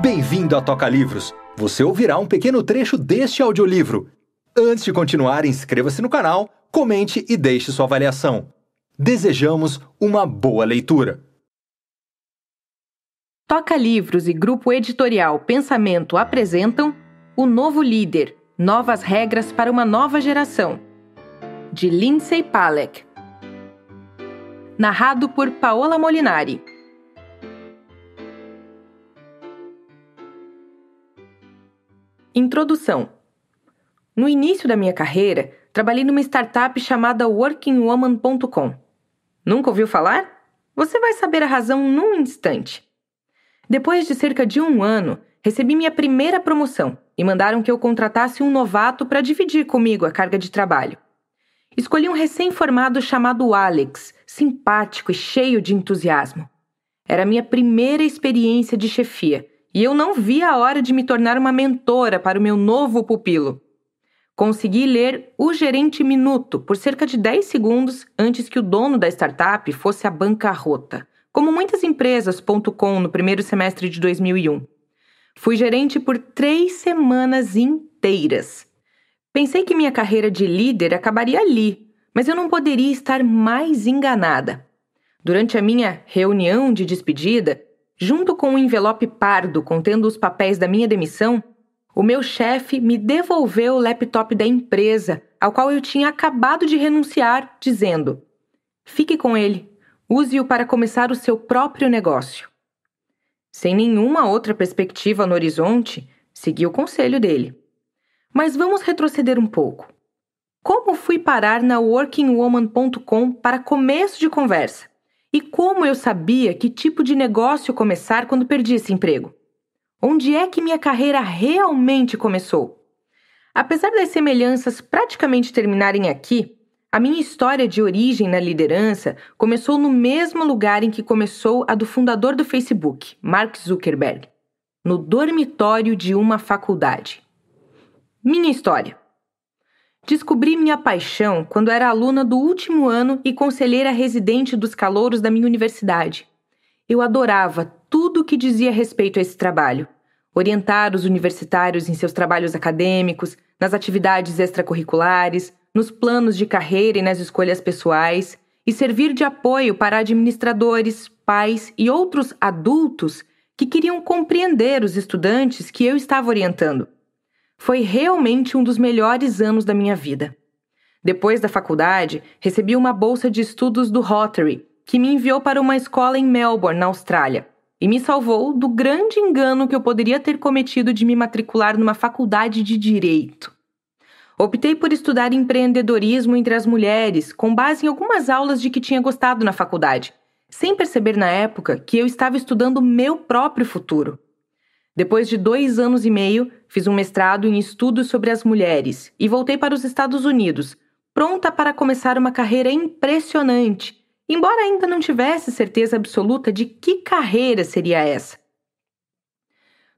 Bem-vindo a Toca Livros. Você ouvirá um pequeno trecho deste audiolivro. Antes de continuar, inscreva-se no canal, comente e deixe sua avaliação. Desejamos uma boa leitura. Toca Livros e Grupo Editorial Pensamento apresentam O Novo Líder Novas Regras para uma Nova Geração, de Lindsay Palek. Narrado por Paola Molinari. Introdução. No início da minha carreira, trabalhei numa startup chamada workingwoman.com. Nunca ouviu falar? Você vai saber a razão num instante. Depois de cerca de um ano, recebi minha primeira promoção e mandaram que eu contratasse um novato para dividir comigo a carga de trabalho. Escolhi um recém-formado chamado Alex, simpático e cheio de entusiasmo. Era minha primeira experiência de chefia e eu não via a hora de me tornar uma mentora para o meu novo pupilo. Consegui ler O Gerente Minuto por cerca de 10 segundos antes que o dono da startup fosse à bancarrota, como muitas empresas.com no primeiro semestre de 2001. Fui gerente por três semanas inteiras. Pensei que minha carreira de líder acabaria ali, mas eu não poderia estar mais enganada. Durante a minha reunião de despedida, Junto com um envelope pardo contendo os papéis da minha demissão, o meu chefe me devolveu o laptop da empresa, ao qual eu tinha acabado de renunciar, dizendo: Fique com ele, use-o para começar o seu próprio negócio. Sem nenhuma outra perspectiva no horizonte, segui o conselho dele. Mas vamos retroceder um pouco. Como fui parar na workingwoman.com para começo de conversa? E como eu sabia que tipo de negócio começar quando perdi esse emprego? Onde é que minha carreira realmente começou? Apesar das semelhanças praticamente terminarem aqui, a minha história de origem na liderança começou no mesmo lugar em que começou a do fundador do Facebook, Mark Zuckerberg, no dormitório de uma faculdade. Minha história. Descobri minha paixão quando era aluna do último ano e conselheira residente dos calouros da minha universidade. Eu adorava tudo o que dizia respeito a esse trabalho. Orientar os universitários em seus trabalhos acadêmicos, nas atividades extracurriculares, nos planos de carreira e nas escolhas pessoais, e servir de apoio para administradores, pais e outros adultos que queriam compreender os estudantes que eu estava orientando. Foi realmente um dos melhores anos da minha vida. Depois da faculdade, recebi uma bolsa de estudos do Rotary, que me enviou para uma escola em Melbourne, na Austrália, e me salvou do grande engano que eu poderia ter cometido de me matricular numa faculdade de direito. Optei por estudar empreendedorismo entre as mulheres, com base em algumas aulas de que tinha gostado na faculdade, sem perceber na época que eu estava estudando meu próprio futuro. Depois de dois anos e meio, fiz um mestrado em estudos sobre as mulheres e voltei para os Estados Unidos, pronta para começar uma carreira impressionante, embora ainda não tivesse certeza absoluta de que carreira seria essa.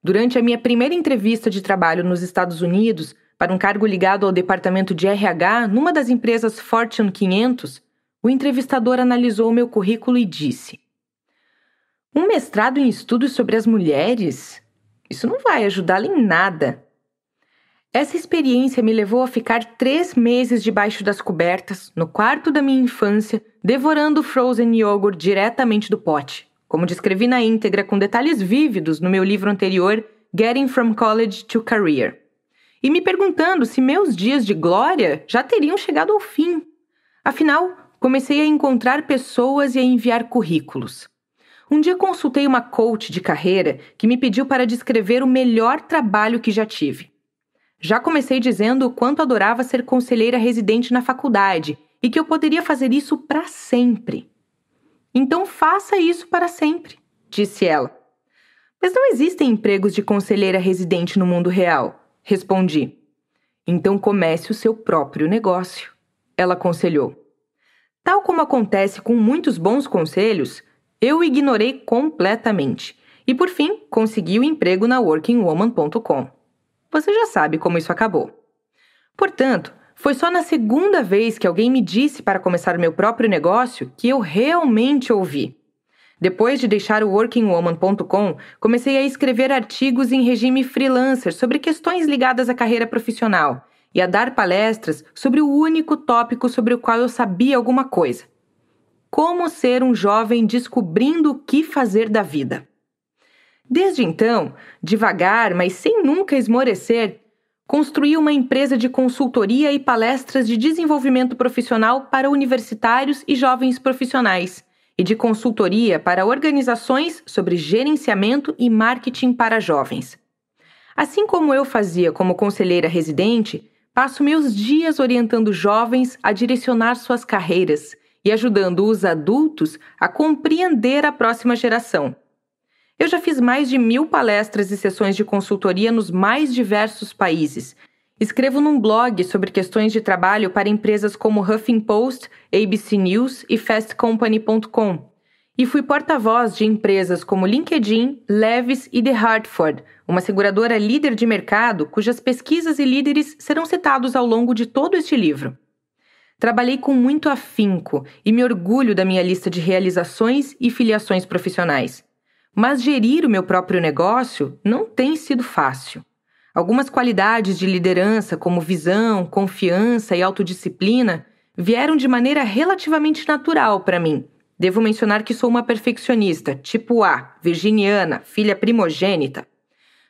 Durante a minha primeira entrevista de trabalho nos Estados Unidos, para um cargo ligado ao departamento de RH numa das empresas Fortune 500, o entrevistador analisou meu currículo e disse: Um mestrado em estudos sobre as mulheres? Isso não vai ajudá-la em nada. Essa experiência me levou a ficar três meses debaixo das cobertas, no quarto da minha infância, devorando frozen yogurt diretamente do pote, como descrevi na íntegra com detalhes vívidos no meu livro anterior, Getting from College to Career. E me perguntando se meus dias de glória já teriam chegado ao fim. Afinal, comecei a encontrar pessoas e a enviar currículos. Um dia consultei uma coach de carreira que me pediu para descrever o melhor trabalho que já tive. Já comecei dizendo o quanto adorava ser conselheira residente na faculdade e que eu poderia fazer isso para sempre. Então faça isso para sempre, disse ela. Mas não existem empregos de conselheira residente no mundo real, respondi. Então comece o seu próprio negócio, ela aconselhou. Tal como acontece com muitos bons conselhos, eu ignorei completamente e, por fim, consegui o emprego na workingwoman.com. Você já sabe como isso acabou. Portanto, foi só na segunda vez que alguém me disse para começar meu próprio negócio que eu realmente ouvi. Depois de deixar o workingwoman.com, comecei a escrever artigos em regime freelancer sobre questões ligadas à carreira profissional e a dar palestras sobre o único tópico sobre o qual eu sabia alguma coisa: como ser um jovem descobrindo o que fazer da vida. Desde então, devagar, mas sem nunca esmorecer, construí uma empresa de consultoria e palestras de desenvolvimento profissional para universitários e jovens profissionais, e de consultoria para organizações sobre gerenciamento e marketing para jovens. Assim como eu fazia como conselheira residente, passo meus dias orientando jovens a direcionar suas carreiras e ajudando os adultos a compreender a próxima geração eu já fiz mais de mil palestras e sessões de consultoria nos mais diversos países. Escrevo num blog sobre questões de trabalho para empresas como HuffingPost, ABC News e FastCompany.com. E fui porta-voz de empresas como LinkedIn, Levis e The Hartford, uma seguradora líder de mercado cujas pesquisas e líderes serão citados ao longo de todo este livro. Trabalhei com muito afinco e me orgulho da minha lista de realizações e filiações profissionais. Mas gerir o meu próprio negócio não tem sido fácil. Algumas qualidades de liderança, como visão, confiança e autodisciplina, vieram de maneira relativamente natural para mim. Devo mencionar que sou uma perfeccionista, tipo A, virginiana, filha primogênita.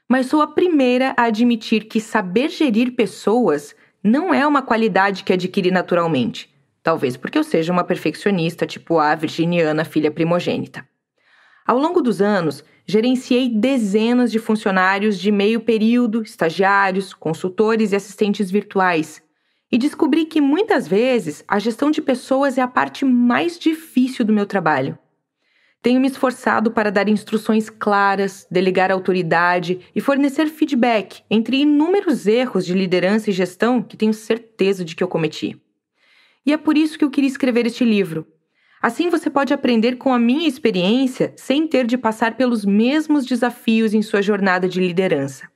Mas sou a primeira a admitir que saber gerir pessoas não é uma qualidade que adquiri naturalmente. Talvez porque eu seja uma perfeccionista, tipo A, virginiana, filha primogênita. Ao longo dos anos, gerenciei dezenas de funcionários de meio período, estagiários, consultores e assistentes virtuais. E descobri que muitas vezes a gestão de pessoas é a parte mais difícil do meu trabalho. Tenho me esforçado para dar instruções claras, delegar autoridade e fornecer feedback entre inúmeros erros de liderança e gestão que tenho certeza de que eu cometi. E é por isso que eu queria escrever este livro Assim você pode aprender com a minha experiência sem ter de passar pelos mesmos desafios em sua jornada de liderança.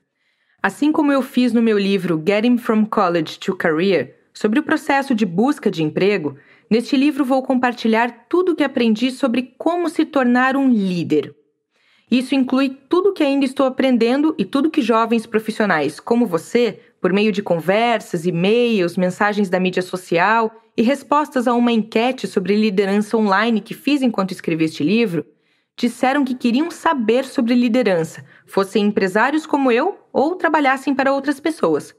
Assim como eu fiz no meu livro Getting from College to Career, sobre o processo de busca de emprego, neste livro vou compartilhar tudo o que aprendi sobre como se tornar um líder. Isso inclui tudo que ainda estou aprendendo e tudo que jovens profissionais como você por meio de conversas, e-mails, mensagens da mídia social e respostas a uma enquete sobre liderança online que fiz enquanto escrevi este livro, disseram que queriam saber sobre liderança, fossem empresários como eu ou trabalhassem para outras pessoas.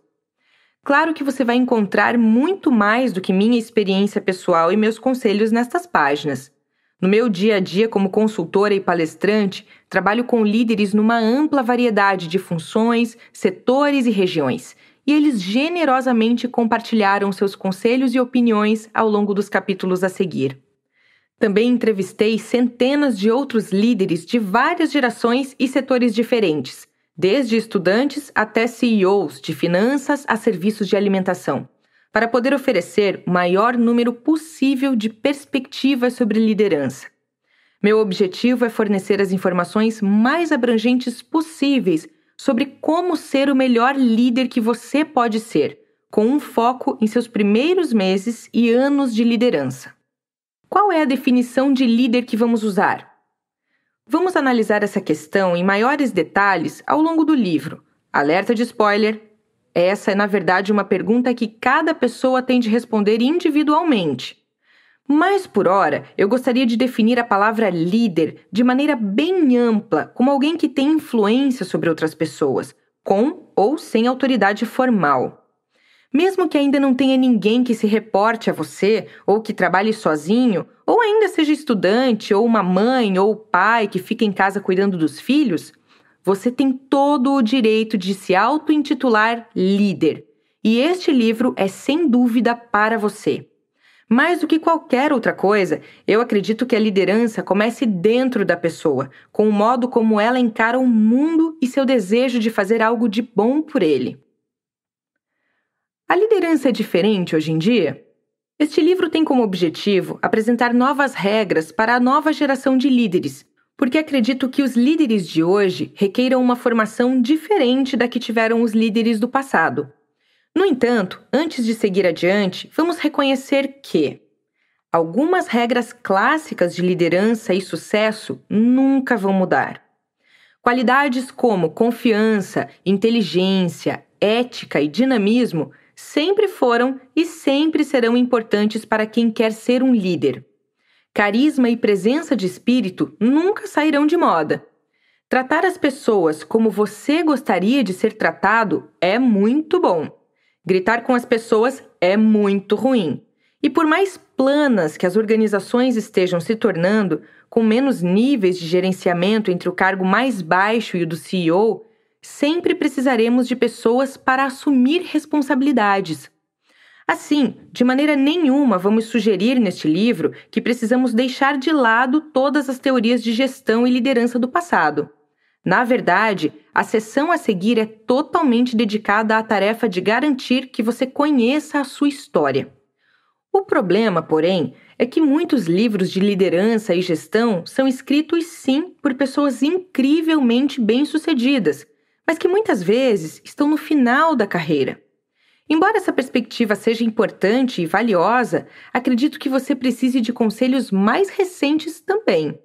Claro que você vai encontrar muito mais do que minha experiência pessoal e meus conselhos nestas páginas. No meu dia a dia como consultora e palestrante, trabalho com líderes numa ampla variedade de funções, setores e regiões e eles generosamente compartilharam seus conselhos e opiniões ao longo dos capítulos a seguir. Também entrevistei centenas de outros líderes de várias gerações e setores diferentes, desde estudantes até CEOs de finanças a serviços de alimentação, para poder oferecer o maior número possível de perspectivas sobre liderança. Meu objetivo é fornecer as informações mais abrangentes possíveis sobre como ser o melhor líder que você pode ser, com um foco em seus primeiros meses e anos de liderança. Qual é a definição de líder que vamos usar? Vamos analisar essa questão em maiores detalhes ao longo do livro. Alerta de spoiler! Essa é, na verdade, uma pergunta que cada pessoa tem de responder individualmente. Mas por hora, eu gostaria de definir a palavra líder de maneira bem ampla, como alguém que tem influência sobre outras pessoas, com ou sem autoridade formal. Mesmo que ainda não tenha ninguém que se reporte a você, ou que trabalhe sozinho, ou ainda seja estudante, ou uma mãe ou pai que fica em casa cuidando dos filhos, você tem todo o direito de se auto-intitular líder. E este livro é sem dúvida para você. Mais do que qualquer outra coisa, eu acredito que a liderança comece dentro da pessoa, com o modo como ela encara o mundo e seu desejo de fazer algo de bom por ele. A liderança é diferente hoje em dia? Este livro tem como objetivo apresentar novas regras para a nova geração de líderes, porque acredito que os líderes de hoje requeiram uma formação diferente da que tiveram os líderes do passado. No entanto, antes de seguir adiante, vamos reconhecer que Algumas regras clássicas de liderança e sucesso nunca vão mudar. Qualidades como confiança, inteligência, ética e dinamismo sempre foram e sempre serão importantes para quem quer ser um líder. Carisma e presença de espírito nunca sairão de moda. Tratar as pessoas como você gostaria de ser tratado é muito bom. Gritar com as pessoas é muito ruim. E por mais planas que as organizações estejam se tornando, com menos níveis de gerenciamento entre o cargo mais baixo e o do CEO, sempre precisaremos de pessoas para assumir responsabilidades. Assim, de maneira nenhuma vamos sugerir neste livro que precisamos deixar de lado todas as teorias de gestão e liderança do passado. Na verdade, a sessão a seguir é totalmente dedicada à tarefa de garantir que você conheça a sua história. O problema, porém, é que muitos livros de liderança e gestão são escritos sim por pessoas incrivelmente bem-sucedidas, mas que muitas vezes estão no final da carreira. Embora essa perspectiva seja importante e valiosa, acredito que você precise de conselhos mais recentes também.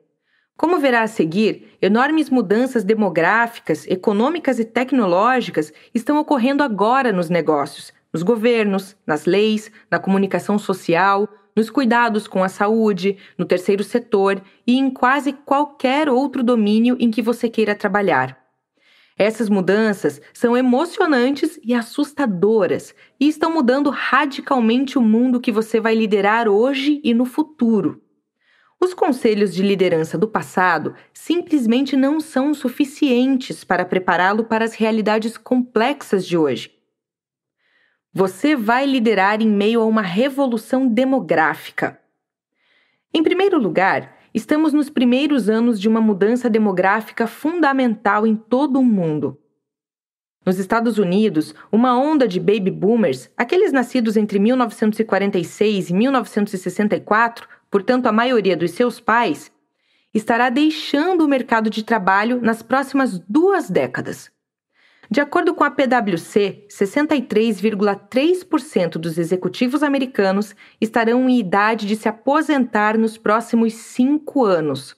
Como verá a seguir, enormes mudanças demográficas, econômicas e tecnológicas estão ocorrendo agora nos negócios, nos governos, nas leis, na comunicação social, nos cuidados com a saúde, no terceiro setor e em quase qualquer outro domínio em que você queira trabalhar. Essas mudanças são emocionantes e assustadoras e estão mudando radicalmente o mundo que você vai liderar hoje e no futuro. Os conselhos de liderança do passado simplesmente não são suficientes para prepará-lo para as realidades complexas de hoje. Você vai liderar em meio a uma revolução demográfica. Em primeiro lugar, estamos nos primeiros anos de uma mudança demográfica fundamental em todo o mundo. Nos Estados Unidos, uma onda de baby boomers, aqueles nascidos entre 1946 e 1964, portanto a maioria dos seus pais, estará deixando o mercado de trabalho nas próximas duas décadas. De acordo com a PwC, 63,3% dos executivos americanos estarão em idade de se aposentar nos próximos cinco anos.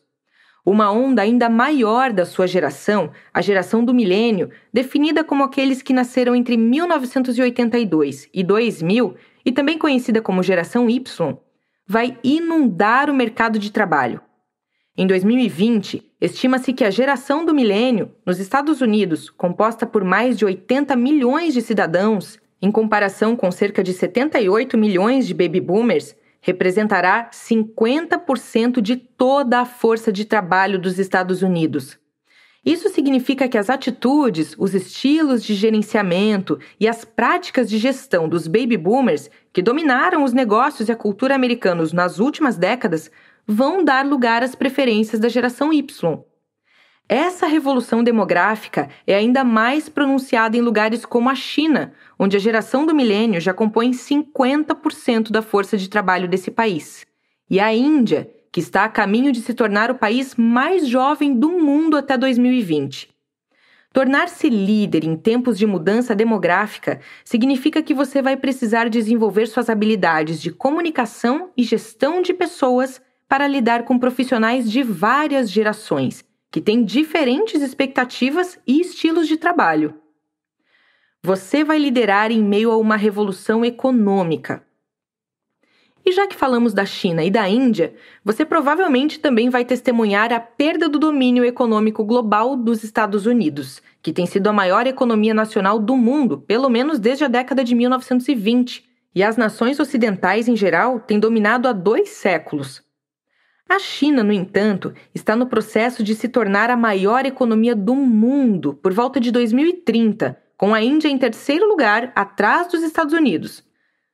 Uma onda ainda maior da sua geração, a geração do milênio, definida como aqueles que nasceram entre 1982 e 2000 e também conhecida como geração Y, vai inundar o mercado de trabalho. Em 2020, estima-se que a geração do milênio, nos Estados Unidos, composta por mais de 80 milhões de cidadãos, em comparação com cerca de 78 milhões de baby boomers, representará 50% de toda a força de trabalho dos Estados Unidos. Isso significa que as atitudes, os estilos de gerenciamento e as práticas de gestão dos baby boomers, que dominaram os negócios e a cultura americanos nas últimas décadas, vão dar lugar às preferências da geração Y. Essa revolução demográfica é ainda mais pronunciada em lugares como a China, onde a geração do milênio já compõe 50% da força de trabalho desse país, e a Índia, que está a caminho de se tornar o país mais jovem do mundo até 2020. Tornar-se líder em tempos de mudança demográfica significa que você vai precisar desenvolver suas habilidades de comunicação e gestão de pessoas para lidar com profissionais de várias gerações, que têm diferentes expectativas e estilos de trabalho. Você vai liderar em meio a uma revolução econômica. E já que falamos da China e da Índia, você provavelmente também vai testemunhar a perda do domínio econômico global dos Estados Unidos, que tem sido a maior economia nacional do mundo, pelo menos desde a década de 1920, e as nações ocidentais em geral têm dominado há dois séculos. A China, no entanto, está no processo de se tornar a maior economia do mundo por volta de 2030, com a Índia em terceiro lugar, atrás dos Estados Unidos.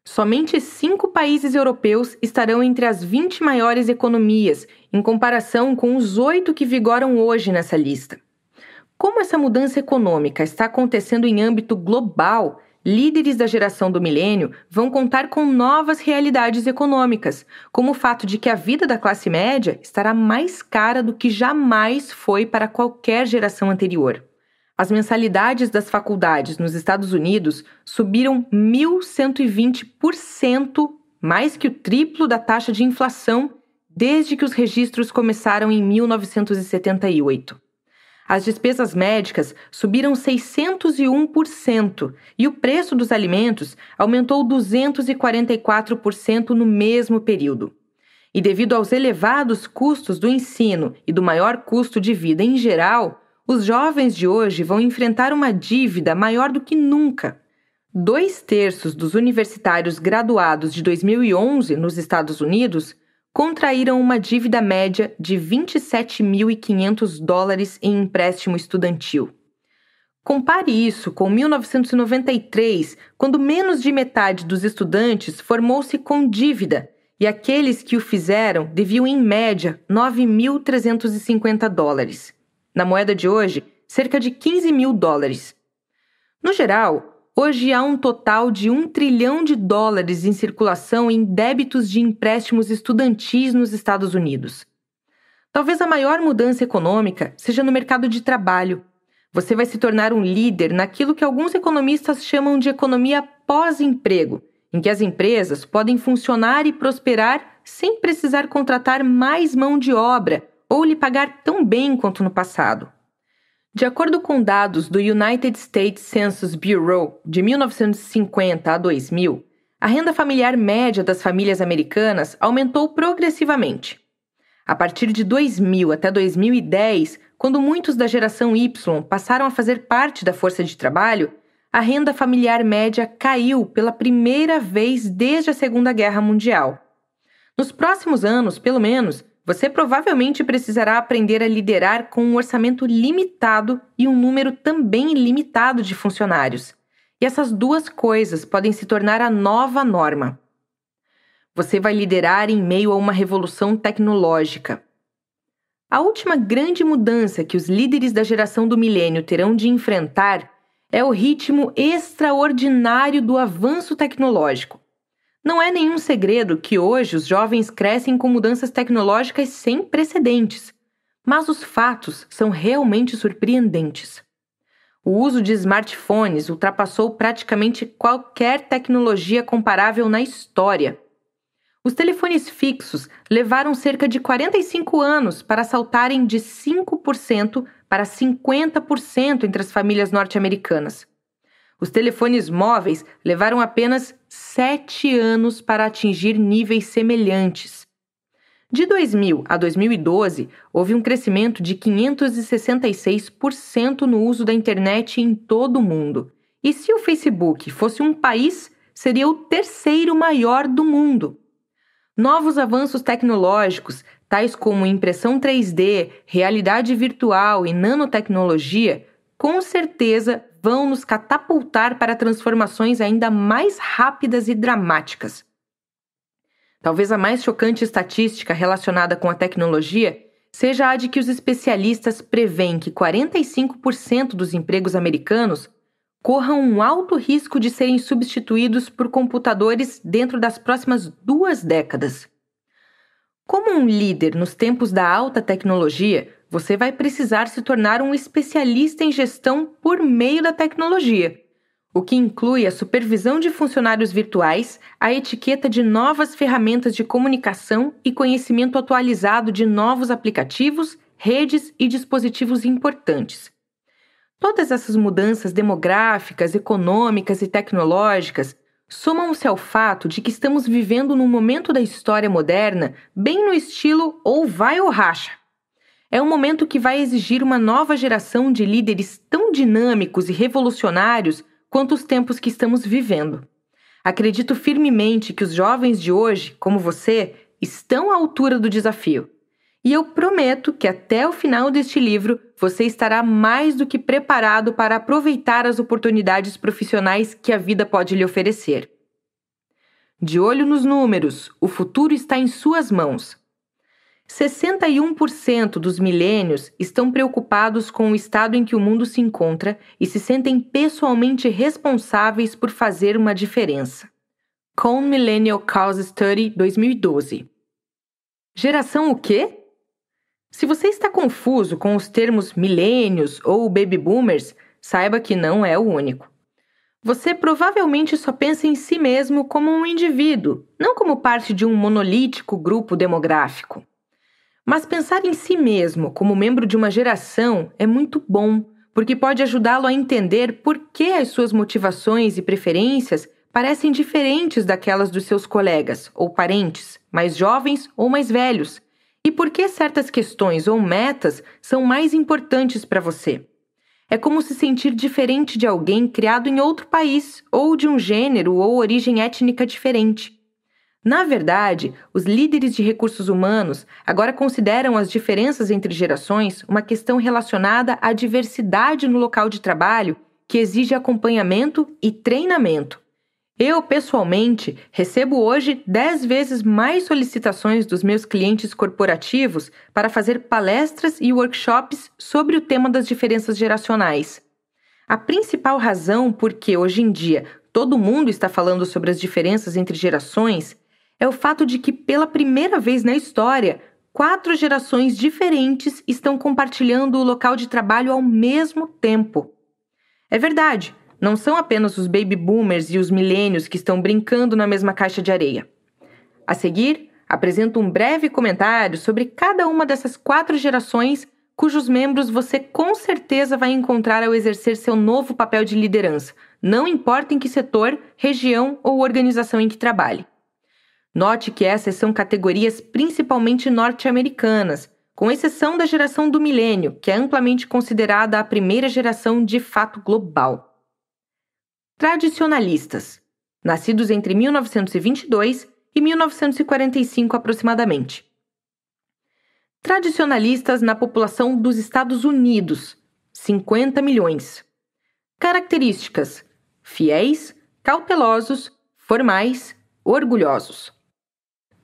Somente cinco países europeus estarão entre as 20 maiores economias, em comparação com os oito que vigoram hoje nessa lista. Como essa mudança econômica está acontecendo em âmbito global, líderes da geração do milênio vão contar com novas realidades econômicas, como o fato de que a vida da classe média estará mais cara do que jamais foi para qualquer geração anterior. As mensalidades das faculdades nos Estados Unidos subiram 1.120% mais que o triplo da taxa de inflação desde que os registros começaram em 1978. As despesas médicas subiram 601% e o preço dos alimentos aumentou 244% no mesmo período. E devido aos elevados custos do ensino e do maior custo de vida em geral, os jovens de hoje vão enfrentar uma dívida maior do que nunca. Dois terços dos universitários graduados de 2011 nos Estados Unidos contraíram uma dívida média de 27.500 dólares em empréstimo estudantil. Compare isso com 1993, quando menos de metade dos estudantes formou-se com dívida e aqueles que o fizeram deviam, em média, 9.350 dólares. Na moeda de hoje, cerca de 15 mil dólares. No geral, hoje há um total de 1 trilhão de dólares em circulação em débitos de empréstimos estudantis nos Estados Unidos. Talvez a maior mudança econômica seja no mercado de trabalho. Você vai se tornar um líder naquilo que alguns economistas chamam de economia pós-emprego em que as empresas podem funcionar e prosperar sem precisar contratar mais mão de obra ou lhe pagar tão bem quanto no passado. De acordo com dados do United States Census Bureau de 1950 a 2000, a renda familiar média das famílias americanas aumentou progressivamente. A partir de 2000 até 2010, quando muitos da geração Y passaram a fazer parte da força de trabalho, a renda familiar média caiu pela primeira vez desde a Segunda Guerra Mundial. Nos próximos anos, pelo menos, você provavelmente precisará aprender a liderar com um orçamento limitado e um número também limitado de funcionários. E essas duas coisas podem se tornar a nova norma. Você vai liderar em meio a uma revolução tecnológica. A última grande mudança que os líderes da geração do milênio terão de enfrentar é o ritmo extraordinário do avanço tecnológico. Não é nenhum segredo que hoje os jovens crescem com mudanças tecnológicas sem precedentes, mas os fatos são realmente surpreendentes. O uso de smartphones ultrapassou praticamente qualquer tecnologia comparável na história. Os telefones fixos levaram cerca de 45 anos para saltarem de 5% para 50% entre as famílias norte-americanas. Os telefones móveis levaram apenas sete anos para atingir níveis semelhantes. De 2000 a 2012, houve um crescimento de 566% no uso da internet em todo o mundo. E se o Facebook fosse um país, seria o terceiro maior do mundo. Novos avanços tecnológicos tais como impressão 3D, realidade virtual e nanotecnologia, com certeza vão nos catapultar para transformações ainda mais rápidas e dramáticas. Talvez a mais chocante estatística relacionada com a tecnologia seja a de que os especialistas preveem que 45% dos empregos americanos corram um alto risco de serem substituídos por computadores dentro das próximas duas décadas. Como um líder nos tempos da alta tecnologia, você vai precisar se tornar um especialista em gestão por meio da tecnologia, o que inclui a supervisão de funcionários virtuais, a etiqueta de novas ferramentas de comunicação e conhecimento atualizado de novos aplicativos, redes e dispositivos importantes. Todas essas mudanças demográficas, econômicas e tecnológicas somam-se ao fato de que estamos vivendo num momento da história moderna bem no estilo ou vai ou racha. É um momento que vai exigir uma nova geração de líderes tão dinâmicos e revolucionários quanto os tempos que estamos vivendo. Acredito firmemente que os jovens de hoje, como você, estão à altura do desafio. E eu prometo que até o final deste livro você estará mais do que preparado para aproveitar as oportunidades profissionais que a vida pode lhe oferecer. De olho nos números, o futuro está em suas mãos. 61% dos milênios estão preocupados com o estado em que o mundo se encontra e se sentem pessoalmente responsáveis por fazer uma diferença. Com Millennial Cause Study 2012. Geração o quê? Se você está confuso com os termos milênios ou baby boomers, saiba que não é o único. Você provavelmente só pensa em si mesmo como um indivíduo, não como parte de um monolítico grupo demográfico. Mas pensar em si mesmo como membro de uma geração é muito bom, porque pode ajudá-lo a entender por que as suas motivações e preferências parecem diferentes daquelas dos seus colegas ou parentes, mais jovens ou mais velhos, e por que certas questões ou metas são mais importantes para você. É como se sentir diferente de alguém criado em outro país ou de um gênero ou origem étnica diferente. Na verdade, os líderes de recursos humanos agora consideram as diferenças entre gerações uma questão relacionada à diversidade no local de trabalho que exige acompanhamento e treinamento. Eu, pessoalmente, recebo hoje 10 vezes mais solicitações dos meus clientes corporativos para fazer palestras e workshops sobre o tema das diferenças geracionais. A principal razão por que hoje em dia todo mundo está falando sobre as diferenças entre gerações é o fato de que, pela primeira vez na história, quatro gerações diferentes estão compartilhando o local de trabalho ao mesmo tempo. É verdade, não são apenas os baby boomers e os milênios que estão brincando na mesma caixa de areia. A seguir, apresento um breve comentário sobre cada uma dessas quatro gerações cujos membros você com certeza vai encontrar ao exercer seu novo papel de liderança, não importa em que setor, região ou organização em que trabalhe. Note que essas são categorias principalmente norte-americanas, com exceção da geração do milênio, que é amplamente considerada a primeira geração de fato global. Tradicionalistas, nascidos entre 1922 e 1945 aproximadamente. Tradicionalistas na população dos Estados Unidos, 50 milhões. Características: fiéis, cautelosos, formais, orgulhosos.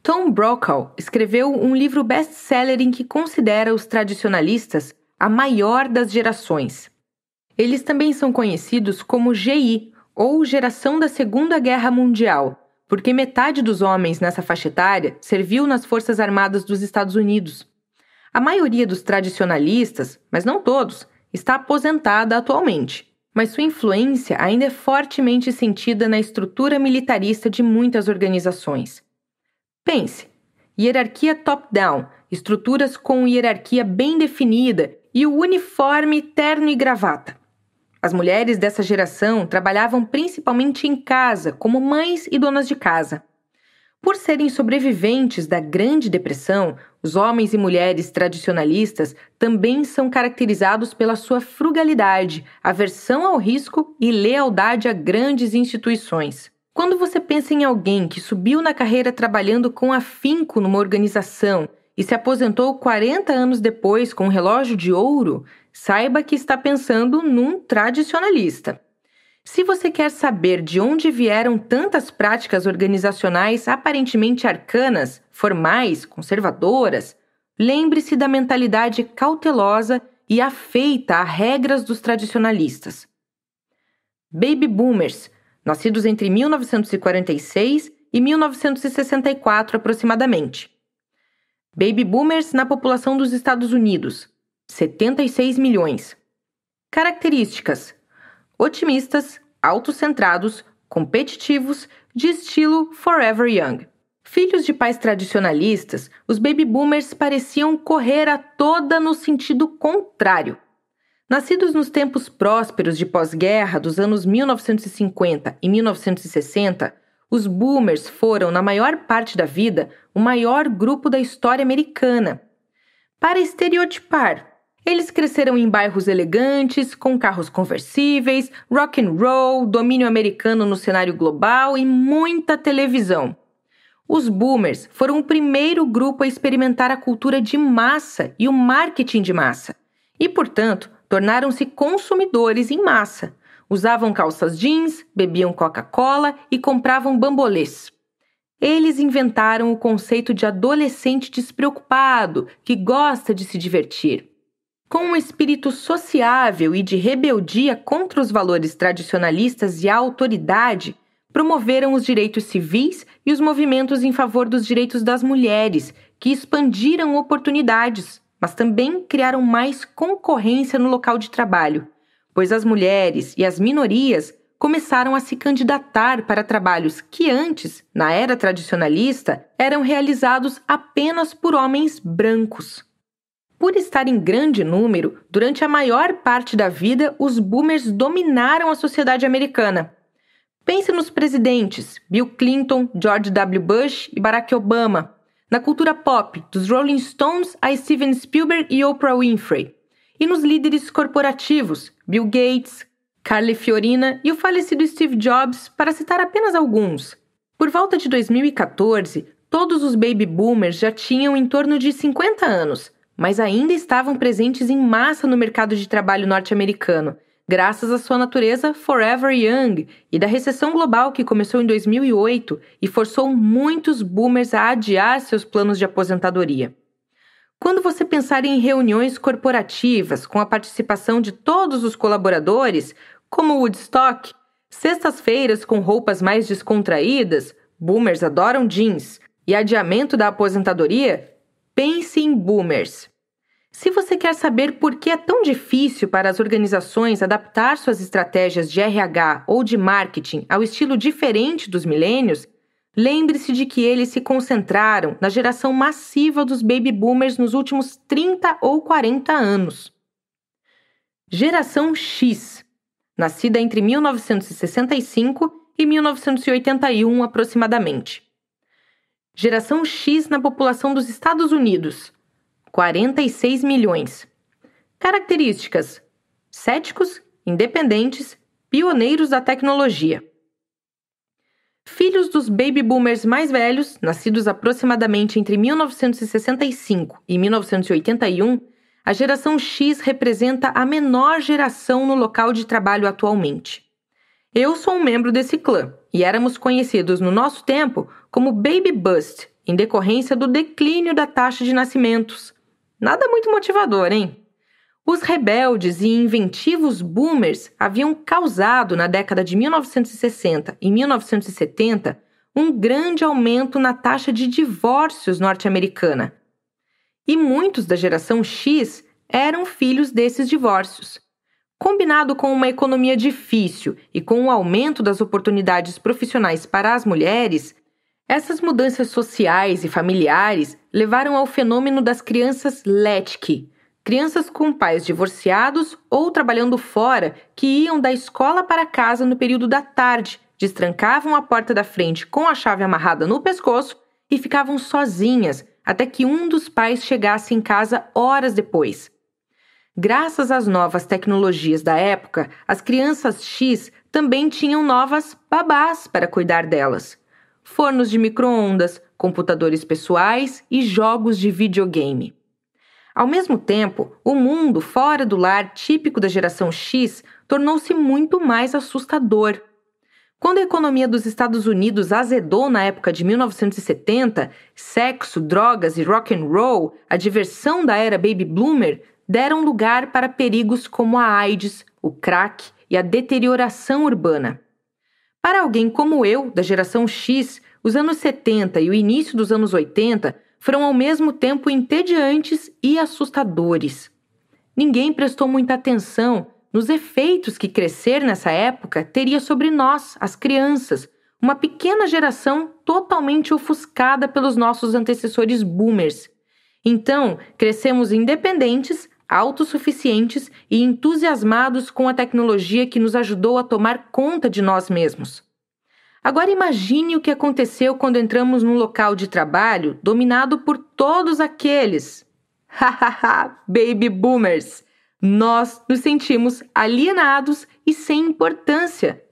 Tom Brokaw escreveu um livro best-seller em que considera os tradicionalistas a maior das gerações. Eles também são conhecidos como GI, ou Geração da Segunda Guerra Mundial, porque metade dos homens nessa faixa etária serviu nas Forças Armadas dos Estados Unidos. A maioria dos tradicionalistas, mas não todos, está aposentada atualmente, mas sua influência ainda é fortemente sentida na estrutura militarista de muitas organizações. Pense: hierarquia top-down, estruturas com hierarquia bem definida e o uniforme terno e gravata. As mulheres dessa geração trabalhavam principalmente em casa, como mães e donas de casa. Por serem sobreviventes da Grande Depressão, os homens e mulheres tradicionalistas também são caracterizados pela sua frugalidade, aversão ao risco e lealdade a grandes instituições. Quando você pensa em alguém que subiu na carreira trabalhando com afinco numa organização e se aposentou 40 anos depois com um relógio de ouro, saiba que está pensando num tradicionalista. Se você quer saber de onde vieram tantas práticas organizacionais aparentemente arcanas, formais, conservadoras, lembre-se da mentalidade cautelosa e afeita a regras dos tradicionalistas. Baby boomers nascidos entre 1946 e 1964 aproximadamente. Baby boomers na população dos Estados Unidos, 76 milhões. Características: otimistas, autocentrados, competitivos, de estilo Forever Young. Filhos de pais tradicionalistas, os baby boomers pareciam correr a toda no sentido contrário. Nascidos nos tempos prósperos de pós-guerra dos anos 1950 e 1960, os boomers foram, na maior parte da vida, o maior grupo da história americana. Para estereotipar, eles cresceram em bairros elegantes, com carros conversíveis, rock and roll, domínio americano no cenário global e muita televisão. Os boomers foram o primeiro grupo a experimentar a cultura de massa e o marketing de massa, e, portanto, tornaram-se consumidores em massa. Usavam calças jeans, bebiam Coca-Cola e compravam bambolês. Eles inventaram o conceito de adolescente despreocupado, que gosta de se divertir. Com um espírito sociável e de rebeldia contra os valores tradicionalistas e a autoridade, promoveram os direitos civis e os movimentos em favor dos direitos das mulheres, que expandiram oportunidades, mas também criaram mais concorrência no local de trabalho, pois as mulheres e as minorias começaram a se candidatar para trabalhos que antes, na era tradicionalista, eram realizados apenas por homens brancos. Por estar em grande número, durante a maior parte da vida, os boomers dominaram a sociedade americana. Pense nos presidentes Bill Clinton, George W. Bush e Barack Obama, na cultura pop, dos Rolling Stones a Steven Spielberg e Oprah Winfrey, e nos líderes corporativos, Bill Gates, Carly Fiorina e o falecido Steve Jobs, para citar apenas alguns. Por volta de 2014, todos os baby boomers já tinham em torno de 50 anos, mas ainda estavam presentes em massa no mercado de trabalho norte-americano, graças à sua natureza forever young e da recessão global que começou em 2008 e forçou muitos boomers a adiar seus planos de aposentadoria. Quando você pensar em reuniões corporativas com a participação de todos os colaboradores, como Woodstock, sextas-feiras com roupas mais descontraídas, boomers adoram jeans, e adiamento da aposentadoria, pense em boomers. Se você quer saber por que é tão difícil para as organizações adaptar suas estratégias de RH ou de marketing ao estilo diferente dos milênios, Lembre-se de que eles se concentraram na geração massiva dos baby boomers nos últimos 30 ou 40 anos. Geração X, nascida entre 1965 e 1981 aproximadamente. Geração X na população dos Estados Unidos, 46 milhões. Características: céticos, independentes, pioneiros da tecnologia. Filhos dos baby boomers mais velhos, nascidos aproximadamente entre 1965 e 1981, a geração X representa a menor geração no local de trabalho atualmente. Eu sou um membro desse clã e éramos conhecidos no nosso tempo como Baby Bust, em decorrência do declínio da taxa de nascimentos. Nada muito motivador, hein? Os rebeldes e inventivos boomers haviam causado, na década de 1960 e 1970, um grande aumento na taxa de divórcios norte-americana. E muitos da geração X eram filhos desses divórcios. Combinado com uma economia difícil e com o aumento das oportunidades profissionais para as mulheres, essas mudanças sociais e familiares levaram ao fenômeno das crianças Latchkey, crianças com pais divorciados ou trabalhando fora que iam da escola para casa no período da tarde, destrancavam a porta da frente com a chave amarrada no pescoço e ficavam sozinhas até que um dos pais chegasse em casa horas depois. Graças às novas tecnologias da época, as crianças X também tinham novas babás para cuidar delas. Fornos de micro-ondas, computadores pessoais e jogos de videogame. Ao mesmo tempo, o mundo fora do lar típico da geração X tornou-se muito mais assustador. Quando a economia dos Estados Unidos azedou na época de 1970, sexo, drogas e rock and roll, a diversão da era baby bloomer, deram lugar para perigos como a AIDS, o crack e a deterioração urbana. Para alguém como eu, da geração X, os anos 70 e o início dos anos 80 foram ao mesmo tempo entediantes e assustadores. Ninguém prestou muita atenção nos efeitos que crescer nessa época teria sobre nós, as crianças, uma pequena geração totalmente ofuscada pelos nossos antecessores boomers. Então, crescemos independentes, autossuficientes e entusiasmados com a tecnologia que nos ajudou a tomar conta de nós mesmos. Agora imagine o que aconteceu quando entramos num local de trabalho dominado por todos aqueles. Hahaha, baby boomers! Nós nos sentimos alienados e sem importância,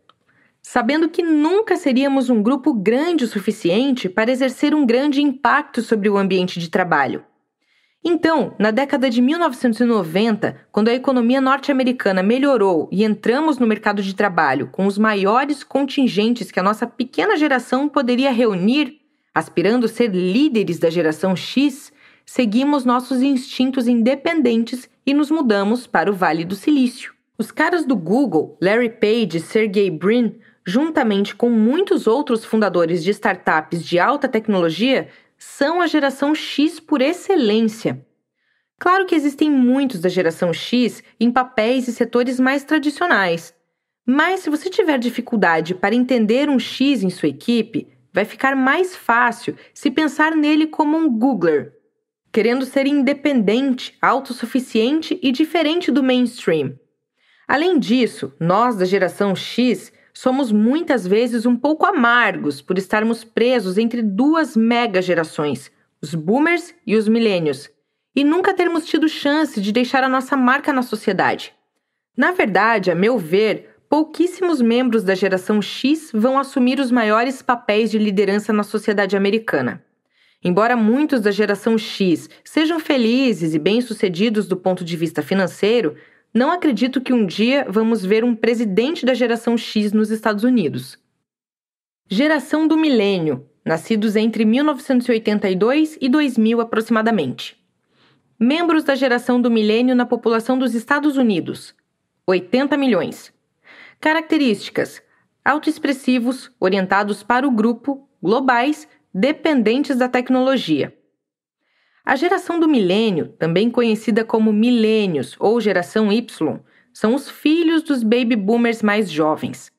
sabendo que nunca seríamos um grupo grande o suficiente para exercer um grande impacto sobre o ambiente de trabalho. Então, na década de 1990, quando a economia norte-americana melhorou e entramos no mercado de trabalho com os maiores contingentes que a nossa pequena geração poderia reunir, aspirando ser líderes da geração X, seguimos nossos instintos independentes e nos mudamos para o Vale do Silício. Os caras do Google, Larry Page e Sergey Brin, juntamente com muitos outros fundadores de startups de alta tecnologia, são a geração X por excelência. Claro que existem muitos da geração X em papéis e setores mais tradicionais, Mas se você tiver dificuldade para entender um X em sua equipe, vai ficar mais fácil se pensar nele como um Googler, querendo ser independente, autossuficiente e diferente do mainstream. Além disso, nós da geração X somos muitas vezes um pouco amargos por estarmos presos entre duas mega gerações, os boomers e os milênios, e nunca termos tido chance de deixar a nossa marca na sociedade. Na verdade, a meu ver, pouquíssimos membros da geração X vão assumir os maiores papéis de liderança na sociedade americana. Embora muitos da geração X sejam felizes e bem-sucedidos do ponto de vista financeiro, não acredito que um dia vamos ver um presidente da geração X nos Estados Unidos. Geração do Milênio, nascidos entre 1982 e 2000 aproximadamente. Membros da geração do milênio na população dos Estados Unidos: 80 milhões. Características: autoexpressivos, orientados para o grupo, globais, dependentes da tecnologia. A geração do milênio, também conhecida como milênios ou geração Y, são os filhos dos baby boomers mais jovens.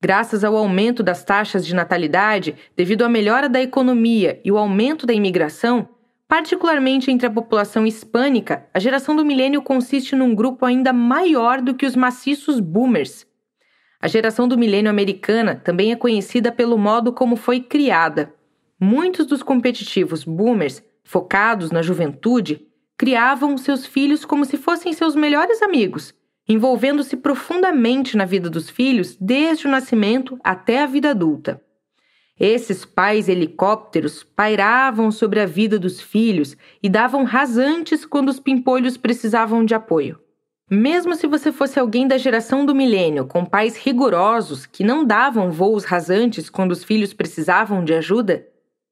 Graças ao aumento das taxas de natalidade devido à melhora da economia e o aumento da imigração, Particularmente entre a população hispânica, a geração do milênio consiste num grupo ainda maior do que os maciços boomers. A geração do milênio americana também é conhecida pelo modo como foi criada. Muitos dos competitivos boomers, focados na juventude, criavam seus filhos como se fossem seus melhores amigos, envolvendo-se profundamente na vida dos filhos desde o nascimento até a vida adulta. Esses pais helicópteros pairavam sobre a vida dos filhos e davam rasantes quando os pimpolhos precisavam de apoio. Mesmo se você fosse alguém da geração do milênio, com pais rigorosos que não davam voos rasantes quando os filhos precisavam de ajuda,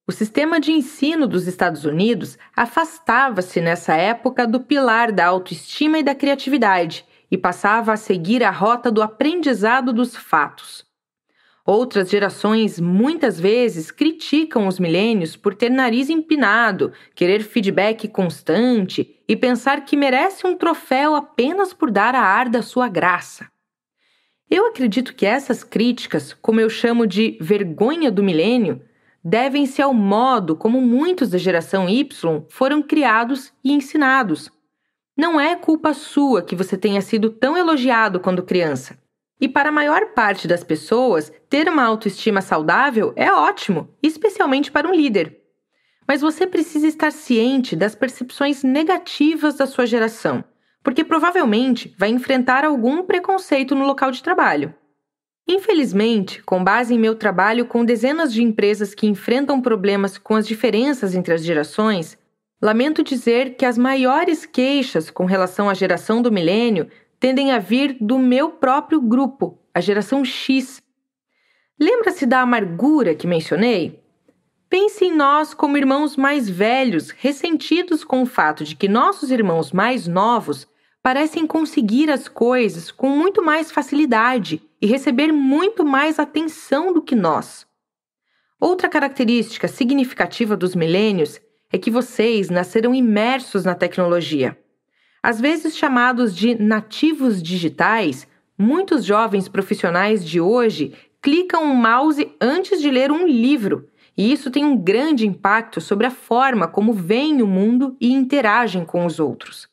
o sistema de ensino dos Estados Unidos afastava-se nessa época do pilar da autoestima e da criatividade e passava a seguir a rota do aprendizado dos fatos. Outras gerações muitas vezes criticam os milênios por ter nariz empinado, querer feedback constante e pensar que merece um troféu apenas por dar a ar da sua graça. Eu acredito que essas críticas, como eu chamo de vergonha do milênio, devem-se ao modo como muitos da geração Y foram criados e ensinados. Não é culpa sua que você tenha sido tão elogiado quando criança. E para a maior parte das pessoas, ter uma autoestima saudável é ótimo, especialmente para um líder. Mas você precisa estar ciente das percepções negativas da sua geração, porque provavelmente vai enfrentar algum preconceito no local de trabalho. Infelizmente, com base em meu trabalho com dezenas de empresas que enfrentam problemas com as diferenças entre as gerações, lamento dizer que as maiores queixas com relação à geração do milênio tendem a vir do meu próprio grupo, a geração X. Lembra-se da amargura que mencionei? Pense em nós como irmãos mais velhos, ressentidos com o fato de que nossos irmãos mais novos parecem conseguir as coisas com muito mais facilidade e receber muito mais atenção do que nós. Outra característica significativa dos milênios é que vocês nasceram imersos na tecnologia. Às vezes chamados de nativos digitais, muitos jovens profissionais de hoje clicam um mouse antes de ler um livro, e isso tem um grande impacto sobre a forma como veem o mundo e interagem com os outros.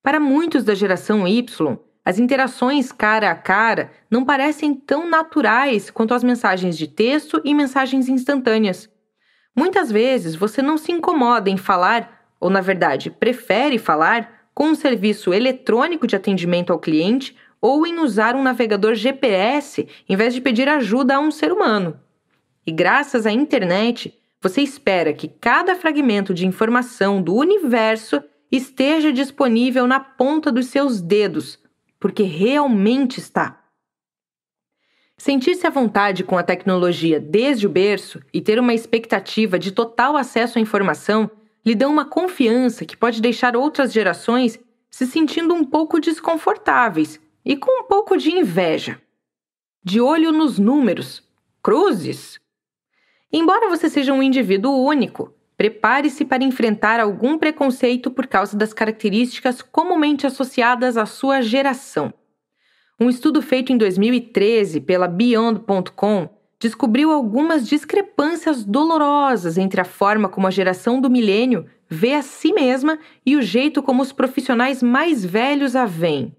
Para muitos da geração Y, as interações cara a cara não parecem tão naturais quanto as mensagens de texto e mensagens instantâneas. Muitas vezes você não se incomoda em falar, ou na verdade, prefere falar com um serviço eletrônico de atendimento ao cliente ou em usar um navegador GPS em vez de pedir ajuda a um ser humano. E graças à internet, você espera que cada fragmento de informação do universo esteja disponível na ponta dos seus dedos, porque realmente está. Sentir-se à vontade com a tecnologia desde o berço e ter uma expectativa de total acesso à informação lhe dão uma confiança que pode deixar outras gerações se sentindo um pouco desconfortáveis e com um pouco de inveja. De olho nos números. Cruzes! Embora você seja um indivíduo único, prepare-se para enfrentar algum preconceito por causa das características comumente associadas à sua geração. Um estudo feito em 2013 pela Beyond.com descobriu algumas discrepâncias dolorosas entre a forma como a geração do milênio vê a si mesma e o jeito como os profissionais mais velhos a veem.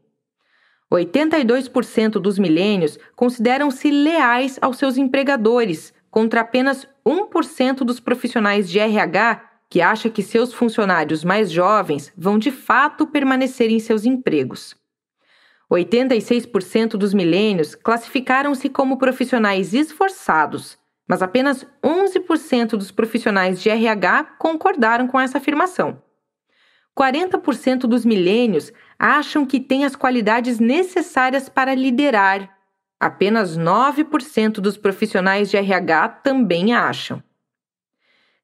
82% dos milênios consideram-se leais aos seus empregadores, contra apenas 1% dos profissionais de RH que acha que seus funcionários mais jovens vão de fato permanecer em seus empregos. 86% dos milênios classificaram-se como profissionais esforçados, mas apenas 11% dos profissionais de RH concordaram com essa afirmação. 40% dos milênios acham que têm as qualidades necessárias para liderar. Apenas 9% dos profissionais de RH também acham.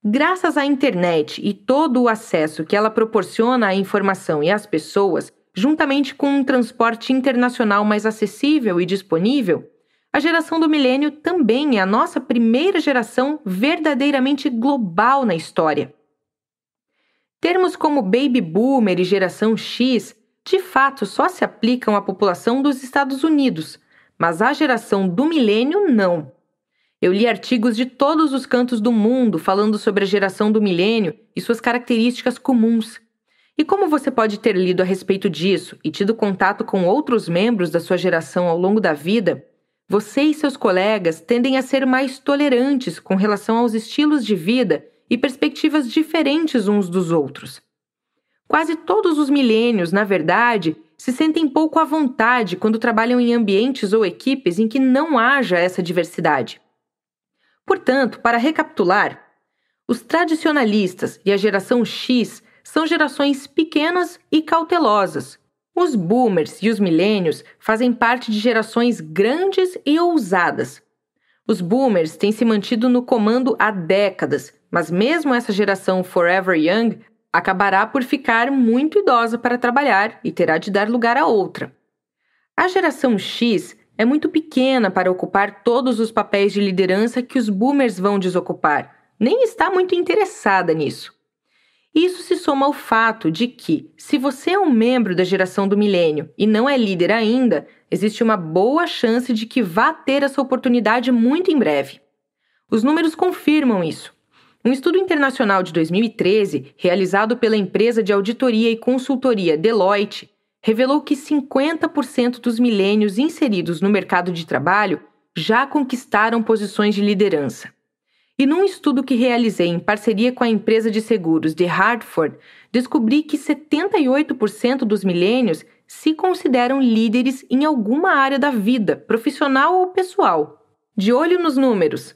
Graças à internet e todo o acesso que ela proporciona à informação e às pessoas, juntamente com um transporte internacional mais acessível e disponível, a geração do milênio também é a nossa primeira geração verdadeiramente global na história. Termos como baby boomer e geração X de fato só se aplicam à população dos Estados Unidos, mas a geração do milênio não. Eu li artigos de todos os cantos do mundo falando sobre a geração do milênio e suas características comuns. E como você pode ter lido a respeito disso e tido contato com outros membros da sua geração ao longo da vida, você e seus colegas tendem a ser mais tolerantes com relação aos estilos de vida e perspectivas diferentes uns dos outros. Quase todos os milênios, na verdade, se sentem pouco à vontade quando trabalham em ambientes ou equipes em que não haja essa diversidade. Portanto, para recapitular, os tradicionalistas e a geração X são gerações pequenas e cautelosas. Os boomers e os milênios fazem parte de gerações grandes e ousadas. Os boomers têm se mantido no comando há décadas, mas mesmo essa geração Forever Young acabará por ficar muito idosa para trabalhar e terá de dar lugar a outra. A geração X é muito pequena para ocupar todos os papéis de liderança que os boomers vão desocupar, nem está muito interessada nisso. Isso se soma ao fato de que, se você é um membro da geração do milênio e não é líder ainda, existe uma boa chance de que vá ter essa oportunidade muito em breve. Os números confirmam isso. Um estudo internacional de 2013, realizado pela empresa de auditoria e consultoria Deloitte, revelou que 50% dos milênios inseridos no mercado de trabalho já conquistaram posições de liderança. E num estudo que realizei em parceria com a empresa de seguros de Hartford, descobri que 78% dos milênios se consideram líderes em alguma área da vida, profissional ou pessoal. De olho nos números.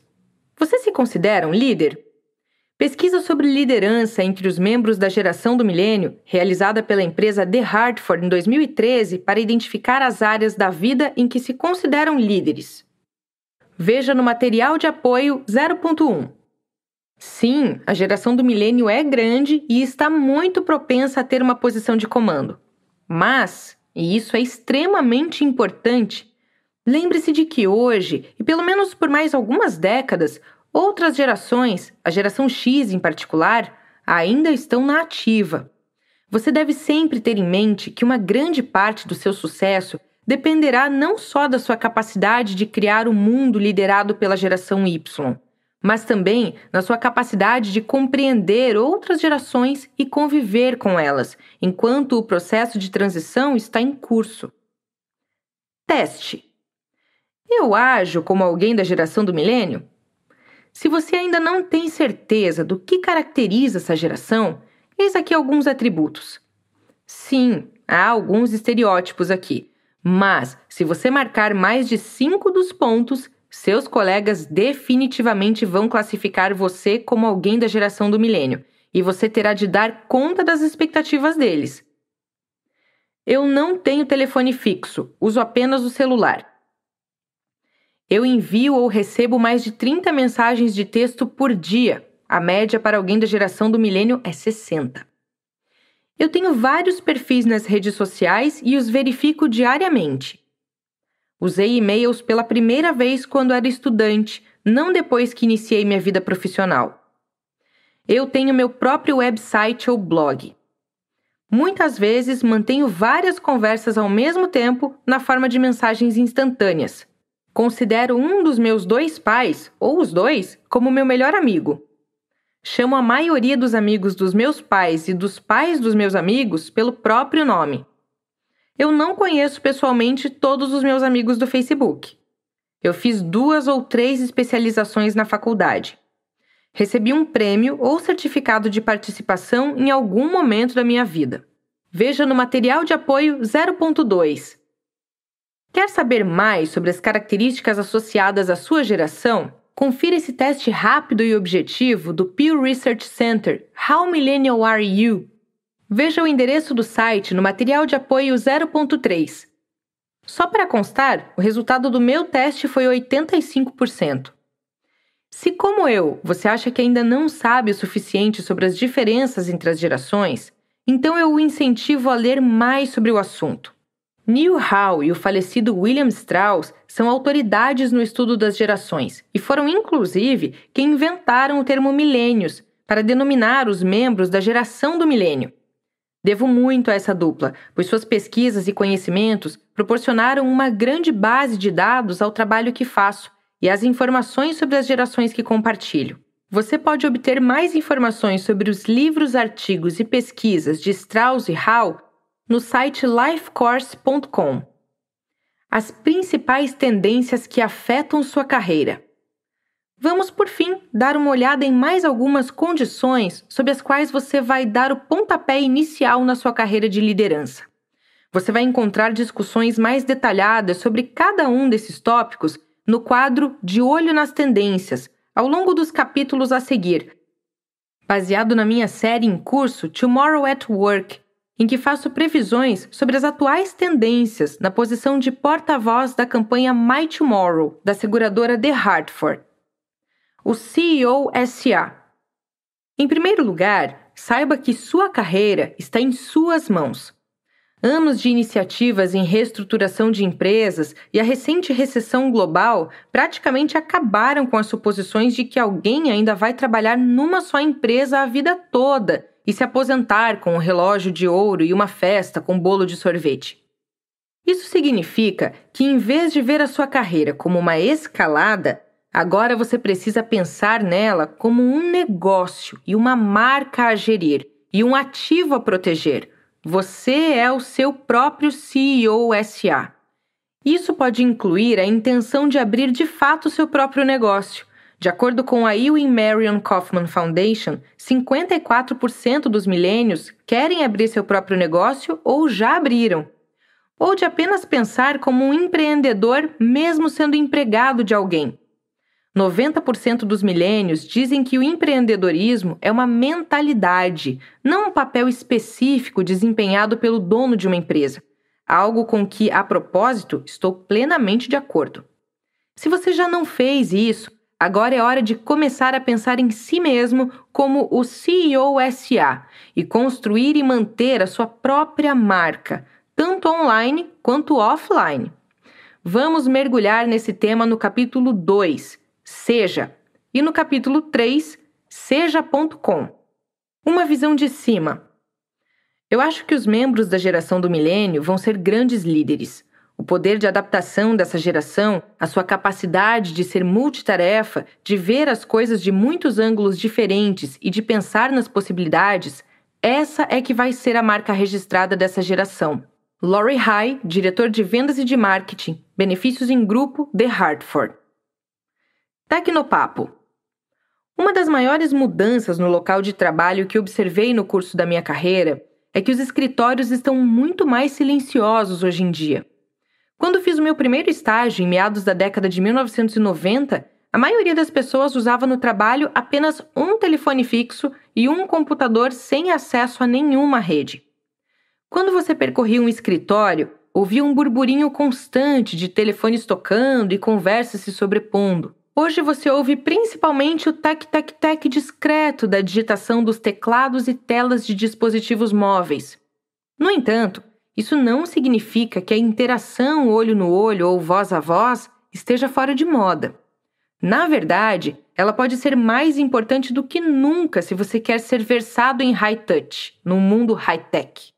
Você se considera um líder? Pesquisa sobre liderança entre os membros da geração do milênio, realizada pela empresa The Hartford em 2013 para identificar as áreas da vida em que se consideram líderes. Veja no material de apoio 0.1. Sim, a geração do milênio é grande e está muito propensa a ter uma posição de comando. Mas, e isso é extremamente importante, lembre-se de que hoje, e pelo menos por mais algumas décadas, outras gerações, a geração X em particular, ainda estão na ativa. Você deve sempre ter em mente que uma grande parte do seu sucesso dependerá não só da sua capacidade de criar o um mundo liderado pela geração Y, mas também na sua capacidade de compreender outras gerações e conviver com elas, enquanto o processo de transição está em curso. Teste. Eu ajo como alguém da geração do milênio? Se você ainda não tem certeza do que caracteriza essa geração, eis aqui alguns atributos. Sim, há alguns estereótipos aqui, mas, se você marcar mais de cinco dos pontos, seus colegas definitivamente vão classificar você como alguém da geração do milênio e você terá de dar conta das expectativas deles. Eu não tenho telefone fixo, uso apenas o celular. Eu envio ou recebo mais de 30 mensagens de texto por dia. A média para alguém da geração do milênio é 60. Eu tenho vários perfis nas redes sociais e os verifico diariamente. Usei e-mails pela primeira vez quando era estudante, não depois que iniciei minha vida profissional. Eu tenho meu próprio website ou blog. Muitas vezes mantenho várias conversas ao mesmo tempo na forma de mensagens instantâneas. Considero um dos meus dois pais, ou os dois, como meu melhor amigo. Chamo a maioria dos amigos dos meus pais e dos pais dos meus amigos pelo próprio nome. Eu não conheço pessoalmente todos os meus amigos do Facebook. Eu fiz duas ou três especializações na faculdade. Recebi um prêmio ou certificado de participação em algum momento da minha vida. Veja no material de apoio 0.2. Quer saber mais sobre as características associadas à sua geração? Confira esse teste rápido e objetivo do Pew Research Center How Millennial Are You? Veja o endereço do site no material de apoio 0.3. Só para constar, o resultado do meu teste foi 85%. Se, como eu, você acha que ainda não sabe o suficiente sobre as diferenças entre as gerações, então eu o incentivo a ler mais sobre o assunto. Neil Howe e o falecido William Strauss são autoridades no estudo das gerações e foram, inclusive, quem inventaram o termo milênios para denominar os membros da geração do milênio. Devo muito a essa dupla, pois suas pesquisas e conhecimentos proporcionaram uma grande base de dados ao trabalho que faço e às informações sobre as gerações que compartilho. Você pode obter mais informações sobre os livros, artigos e pesquisas de Strauss e Howe no site lifecourse.com. As principais tendências que afetam sua carreira. Vamos, por fim, dar uma olhada em mais algumas condições sob as quais você vai dar o pontapé inicial na sua carreira de liderança. Você vai encontrar discussões mais detalhadas sobre cada um desses tópicos no quadro De Olho nas Tendências, ao longo dos capítulos a seguir, baseado na minha série em curso Tomorrow at Work, em que faço previsões sobre as atuais tendências na posição de porta-voz da campanha My Tomorrow, da seguradora The Hartford o CEO SA. Em primeiro lugar, saiba que sua carreira está em suas mãos. Anos de iniciativas em reestruturação de empresas e a recente recessão global praticamente acabaram com as suposições de que alguém ainda vai trabalhar numa só empresa a vida toda e se aposentar com um relógio de ouro e uma festa com bolo de sorvete. Isso significa que, em vez de ver a sua carreira como uma escalada, Agora você precisa pensar nela como um negócio e uma marca a gerir e um ativo a proteger. Você é o seu próprio CEO SA. Isso pode incluir a intenção de abrir de fato seu próprio negócio. De acordo com a Ewing Marion Kaufman Foundation, 54% dos milênios querem abrir seu próprio negócio ou já abriram. Ou de apenas pensar como um empreendedor, mesmo sendo empregado de alguém. 90% dos milênios dizem que o empreendedorismo é uma mentalidade, não um papel específico desempenhado pelo dono de uma empresa. Algo com que, a propósito, estou plenamente de acordo. Se você já não fez isso, agora é hora de começar a pensar em si mesmo como o CEO SA e construir e manter a sua própria marca, tanto online quanto offline. Vamos mergulhar nesse tema no capítulo 2 seja, e no capítulo 3, seja.com. Uma visão de cima. Eu acho que os membros da geração do milênio vão ser grandes líderes. O poder de adaptação dessa geração, a sua capacidade de ser multitarefa, de ver as coisas de muitos ângulos diferentes e de pensar nas possibilidades, essa é que vai ser a marca registrada dessa geração. Laurie High, diretor de vendas e de marketing, benefícios em grupo, The Hartford. Tecnopapo. Uma das maiores mudanças no local de trabalho que observei no curso da minha carreira é que os escritórios estão muito mais silenciosos hoje em dia. Quando fiz o meu primeiro estágio, em meados da década de 1990, a maioria das pessoas usava no trabalho apenas um telefone fixo e um computador sem acesso a nenhuma rede. Quando você percorria um escritório, ouvia um burburinho constante de telefones tocando e conversas se sobrepondo. Hoje você ouve principalmente o tac-tac-tac discreto da digitação dos teclados e telas de dispositivos móveis. No entanto, isso não significa que a interação olho no olho ou voz a voz esteja fora de moda. Na verdade, ela pode ser mais importante do que nunca se você quer ser versado em high touch, num mundo high-tech.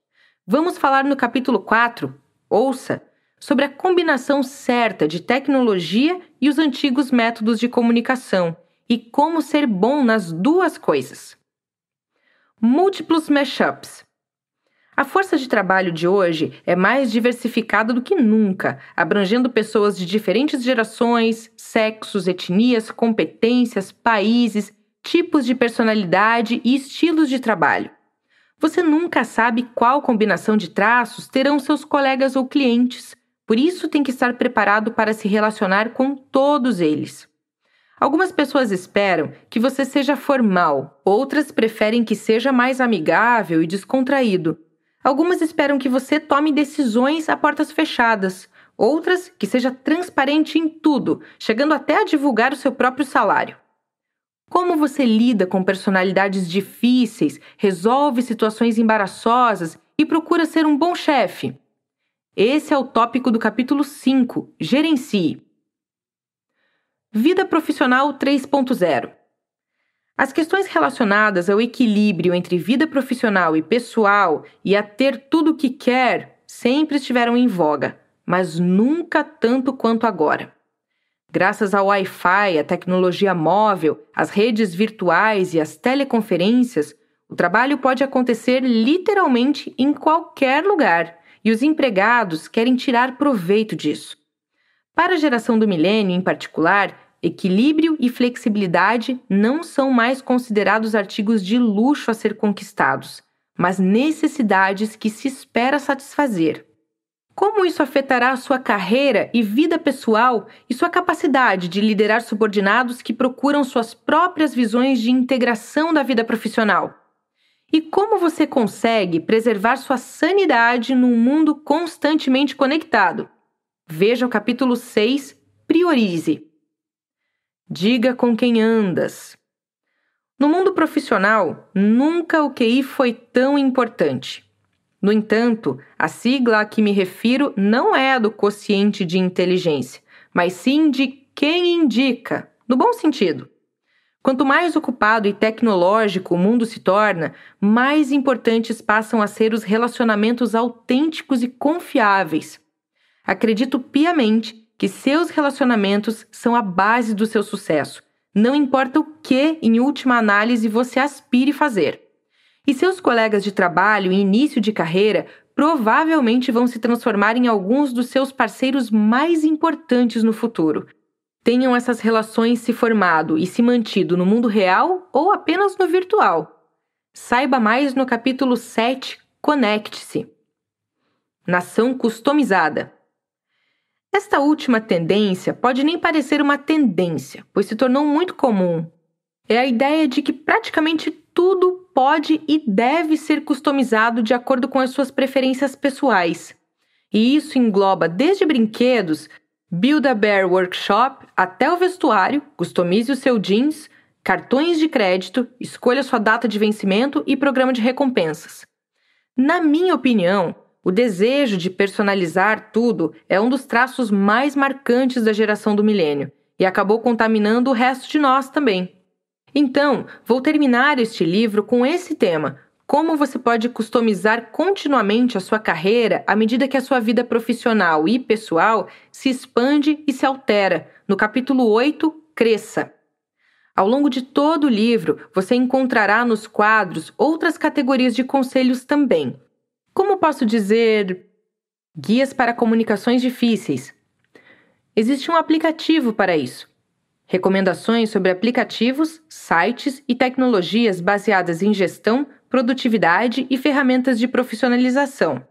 Vamos falar no capítulo 4, ouça, sobre a combinação certa de tecnologia e os antigos métodos de comunicação e como ser bom nas duas coisas. Múltiplos mashups. A força de trabalho de hoje é mais diversificada do que nunca, abrangendo pessoas de diferentes gerações, sexos, etnias, competências, países, tipos de personalidade e estilos de trabalho. Você nunca sabe qual combinação de traços terão seus colegas ou clientes, por isso tem que estar preparado para se relacionar com todos eles. Algumas pessoas esperam que você seja formal, outras preferem que seja mais amigável e descontraído. Algumas esperam que você tome decisões a portas fechadas, outras que seja transparente em tudo, chegando até a divulgar o seu próprio salário. Como você lida com personalidades difíceis, resolve situações embaraçosas e procura ser um bom chefe? Esse é o tópico do capítulo 5, Gerencie. Vida profissional 3.0 As questões relacionadas ao equilíbrio entre vida profissional e pessoal e a ter tudo o que quer sempre estiveram em voga, mas nunca tanto quanto agora. Graças ao Wi-Fi, à tecnologia móvel, às redes virtuais e às teleconferências, o trabalho pode acontecer literalmente em qualquer lugar e os empregados querem tirar proveito disso. Para a geração do milênio, em particular, equilíbrio e flexibilidade não são mais considerados artigos de luxo a ser conquistados, mas necessidades que se espera satisfazer. Como isso afetará a sua carreira e vida pessoal e sua capacidade de liderar subordinados que procuram suas próprias visões de integração da vida profissional? E como você consegue preservar sua sanidade num mundo constantemente conectado? Veja o capítulo 6, Priorize. Diga com quem andas. No mundo profissional, nunca o QI foi tão importante. No entanto, a sigla a que me refiro não é a do quociente de inteligência, mas sim de quem indica, no bom sentido. Quanto mais ocupado e tecnológico o mundo se torna, mais importantes passam a ser os relacionamentos autênticos e confiáveis. Acredito piamente que seus relacionamentos são a base do seu sucesso, não importa o que, em última análise, você aspire fazer. E seus colegas de trabalho e início de carreira provavelmente vão se transformar em alguns dos seus parceiros mais importantes no futuro. Tenham essas relações se formado e se mantido no mundo real ou apenas no virtual. Saiba mais no capítulo 7 Conecte-se. Nação customizada. Esta última tendência pode nem parecer uma tendência, pois se tornou muito comum. É a ideia de que praticamente tudo pode e deve ser customizado de acordo com as suas preferências pessoais. E isso engloba desde brinquedos, Build a Bear Workshop, até o vestuário, customize o seu jeans, cartões de crédito, escolha sua data de vencimento e programa de recompensas. Na minha opinião, o desejo de personalizar tudo é um dos traços mais marcantes da geração do milênio e acabou contaminando o resto de nós também. Então, vou terminar este livro com esse tema: como você pode customizar continuamente a sua carreira à medida que a sua vida profissional e pessoal se expande e se altera, no capítulo 8, Cresça. Ao longo de todo o livro, você encontrará nos quadros outras categorias de conselhos também. Como posso dizer? Guias para comunicações difíceis. Existe um aplicativo para isso recomendações sobre aplicativos, sites e tecnologias baseadas em gestão, produtividade e ferramentas de profissionalização.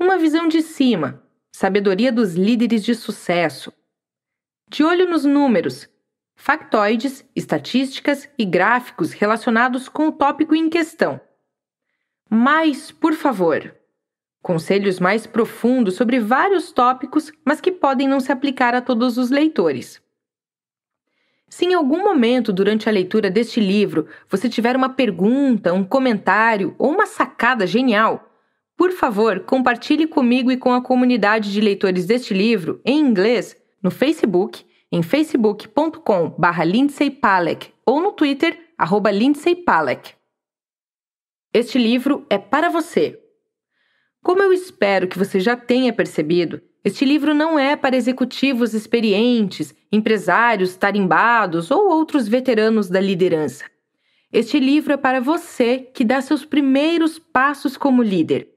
Uma visão de cima, sabedoria dos líderes de sucesso. De olho nos números, factoides, estatísticas e gráficos relacionados com o tópico em questão. Mais, por favor. Conselhos mais profundos sobre vários tópicos, mas que podem não se aplicar a todos os leitores. Se em algum momento durante a leitura deste livro você tiver uma pergunta, um comentário ou uma sacada genial, por favor, compartilhe comigo e com a comunidade de leitores deste livro em inglês no Facebook, em facebook.com.br Lindsay ou no Twitter, Lindsay Este livro é para você. Como eu espero que você já tenha percebido, este livro não é para executivos experientes, empresários tarimbados ou outros veteranos da liderança. Este livro é para você que dá seus primeiros passos como líder.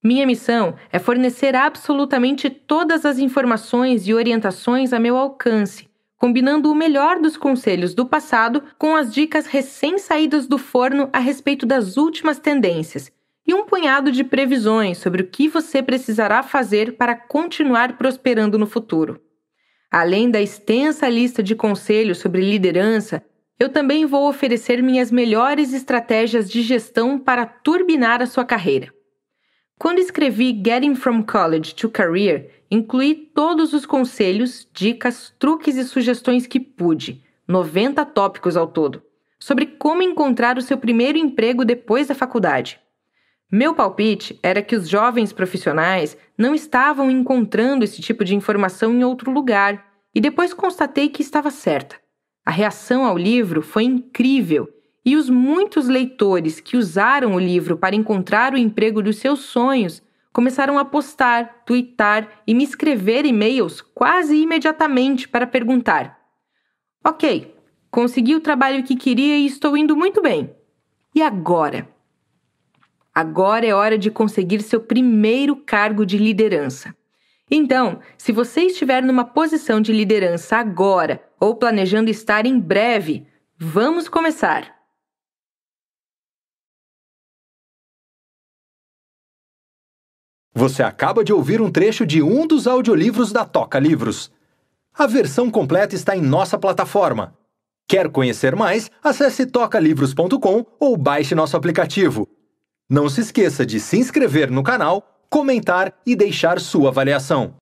Minha missão é fornecer absolutamente todas as informações e orientações a meu alcance, combinando o melhor dos conselhos do passado com as dicas recém-saídas do forno a respeito das últimas tendências e um punhado de previsões sobre o que você precisará fazer para continuar prosperando no futuro. Além da extensa lista de conselhos sobre liderança, eu também vou oferecer minhas melhores estratégias de gestão para turbinar a sua carreira. Quando escrevi Getting from College to Career, incluí todos os conselhos, dicas, truques e sugestões que pude, 90 tópicos ao todo, sobre como encontrar o seu primeiro emprego depois da faculdade. Meu palpite era que os jovens profissionais não estavam encontrando esse tipo de informação em outro lugar, e depois constatei que estava certa. A reação ao livro foi incrível e os muitos leitores que usaram o livro para encontrar o emprego dos seus sonhos começaram a postar, twittar e me escrever e-mails quase imediatamente para perguntar: Ok, consegui o trabalho que queria e estou indo muito bem. E agora? Agora é hora de conseguir seu primeiro cargo de liderança. Então, se você estiver numa posição de liderança agora ou planejando estar em breve, vamos começar! Você acaba de ouvir um trecho de um dos audiolivros da Toca Livros. A versão completa está em nossa plataforma. Quer conhecer mais? Acesse tocalivros.com ou baixe nosso aplicativo. Não se esqueça de se inscrever no canal, comentar e deixar sua avaliação.